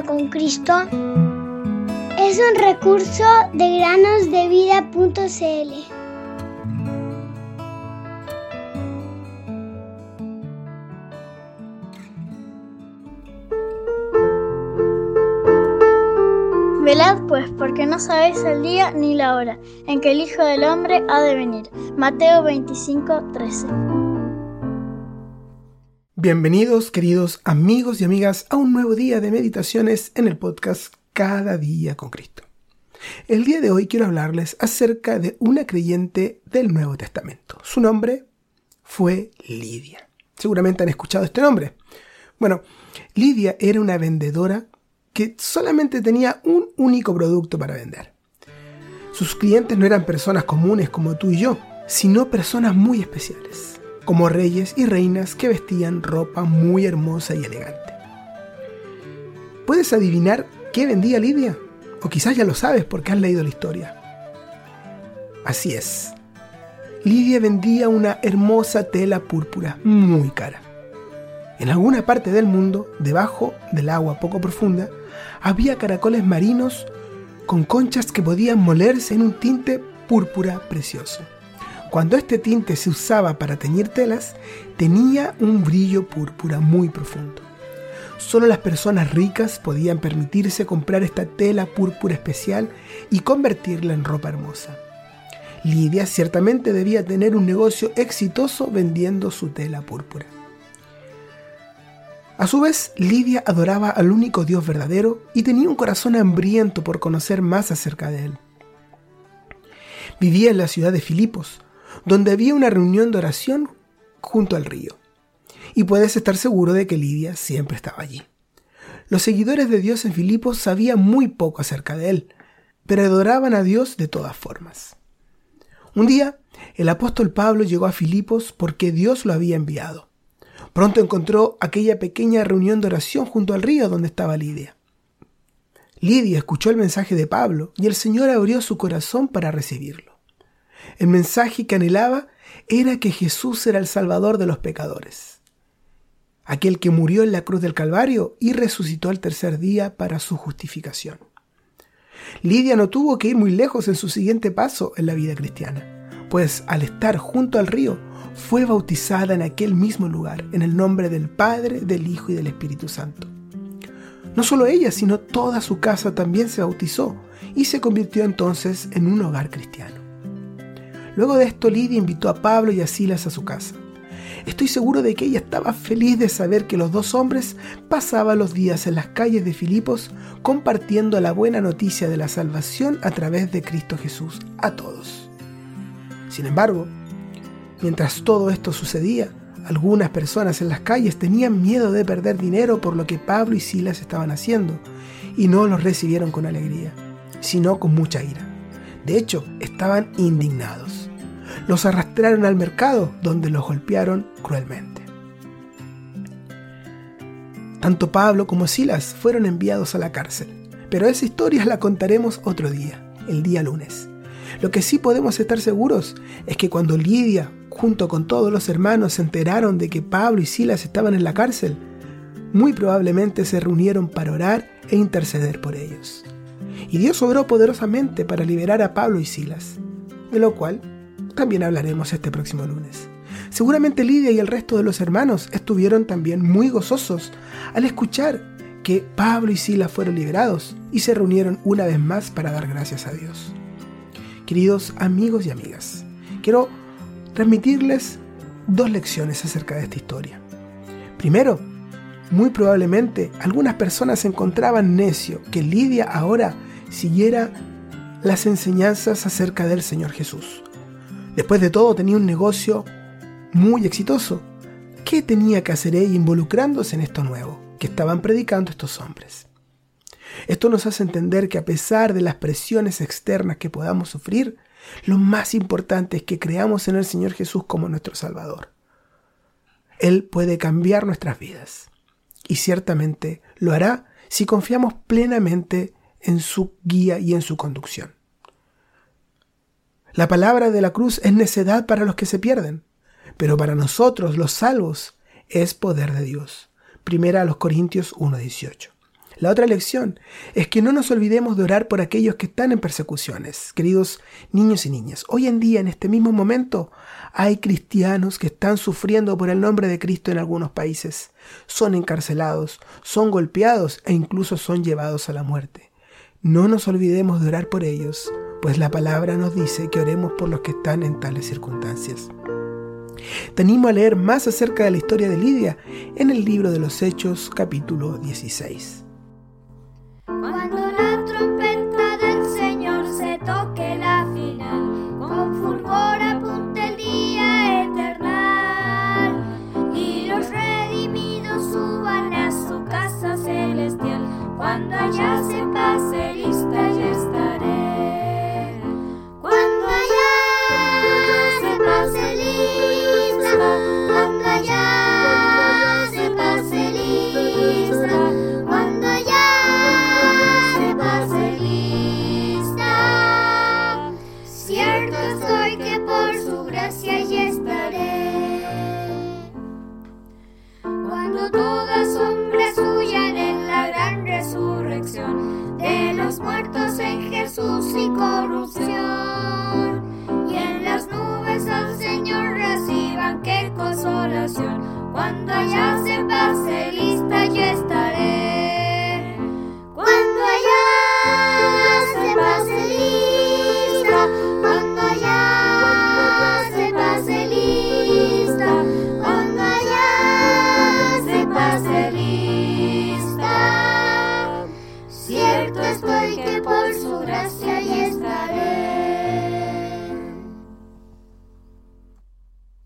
con Cristo es un recurso de granosdevida.cl. Velad pues, porque no sabéis el día ni la hora en que el Hijo del Hombre ha de venir. Mateo 25, 13. Bienvenidos, queridos amigos y amigas, a un nuevo día de meditaciones en el podcast Cada día con Cristo. El día de hoy quiero hablarles acerca de una creyente del Nuevo Testamento. Su nombre fue Lidia. Seguramente han escuchado este nombre. Bueno, Lidia era una vendedora que solamente tenía un único producto para vender. Sus clientes no eran personas comunes como tú y yo, sino personas muy especiales, como reyes y reinas que vestían ropa muy hermosa y elegante. ¿Puedes adivinar qué vendía Lidia? O quizás ya lo sabes porque has leído la historia. Así es. Lidia vendía una hermosa tela púrpura muy cara. En alguna parte del mundo, debajo del agua poco profunda, había caracoles marinos con conchas que podían molerse en un tinte púrpura precioso. Cuando este tinte se usaba para teñir telas, tenía un brillo púrpura muy profundo. Solo las personas ricas podían permitirse comprar esta tela púrpura especial y convertirla en ropa hermosa. Lidia ciertamente debía tener un negocio exitoso vendiendo su tela púrpura. A su vez, Lidia adoraba al único Dios verdadero y tenía un corazón hambriento por conocer más acerca de él. Vivía en la ciudad de Filipos, donde había una reunión de oración junto al río. Y puedes estar seguro de que Lidia siempre estaba allí. Los seguidores de Dios en Filipos sabían muy poco acerca de él, pero adoraban a Dios de todas formas. Un día, el apóstol Pablo llegó a Filipos porque Dios lo había enviado. Pronto encontró aquella pequeña reunión de oración junto al río donde estaba Lidia. Lidia escuchó el mensaje de Pablo y el Señor abrió su corazón para recibirlo. El mensaje que anhelaba era que Jesús era el Salvador de los pecadores, aquel que murió en la cruz del Calvario y resucitó al tercer día para su justificación. Lidia no tuvo que ir muy lejos en su siguiente paso en la vida cristiana, pues al estar junto al río fue bautizada en aquel mismo lugar, en el nombre del Padre, del Hijo y del Espíritu Santo. No solo ella, sino toda su casa también se bautizó y se convirtió entonces en un hogar cristiano. Luego de esto, Lidia invitó a Pablo y a Silas a su casa. Estoy seguro de que ella estaba feliz de saber que los dos hombres pasaban los días en las calles de Filipos compartiendo la buena noticia de la salvación a través de Cristo Jesús a todos. Sin embargo, Mientras todo esto sucedía, algunas personas en las calles tenían miedo de perder dinero por lo que Pablo y Silas estaban haciendo, y no los recibieron con alegría, sino con mucha ira. De hecho, estaban indignados. Los arrastraron al mercado, donde los golpearon cruelmente. Tanto Pablo como Silas fueron enviados a la cárcel, pero esa historia la contaremos otro día, el día lunes. Lo que sí podemos estar seguros es que cuando Lidia junto con todos los hermanos, se enteraron de que Pablo y Silas estaban en la cárcel, muy probablemente se reunieron para orar e interceder por ellos. Y Dios obró poderosamente para liberar a Pablo y Silas, de lo cual también hablaremos este próximo lunes. Seguramente Lidia y el resto de los hermanos estuvieron también muy gozosos al escuchar que Pablo y Silas fueron liberados y se reunieron una vez más para dar gracias a Dios. Queridos amigos y amigas, quiero transmitirles dos lecciones acerca de esta historia. Primero, muy probablemente algunas personas encontraban necio que Lidia ahora siguiera las enseñanzas acerca del Señor Jesús. Después de todo tenía un negocio muy exitoso. ¿Qué tenía que hacer ella involucrándose en esto nuevo que estaban predicando estos hombres? Esto nos hace entender que a pesar de las presiones externas que podamos sufrir, lo más importante es que creamos en el Señor Jesús como nuestro Salvador. Él puede cambiar nuestras vidas y ciertamente lo hará si confiamos plenamente en su guía y en su conducción. La palabra de la cruz es necedad para los que se pierden, pero para nosotros los salvos es poder de Dios. Primera a los Corintios 1.18. La otra lección es que no nos olvidemos de orar por aquellos que están en persecuciones, queridos niños y niñas. Hoy en día, en este mismo momento, hay cristianos que están sufriendo por el nombre de Cristo en algunos países. Son encarcelados, son golpeados e incluso son llevados a la muerte. No nos olvidemos de orar por ellos, pues la palabra nos dice que oremos por los que están en tales circunstancias. Te animo a leer más acerca de la historia de Lidia en el libro de los Hechos capítulo 16. Cuando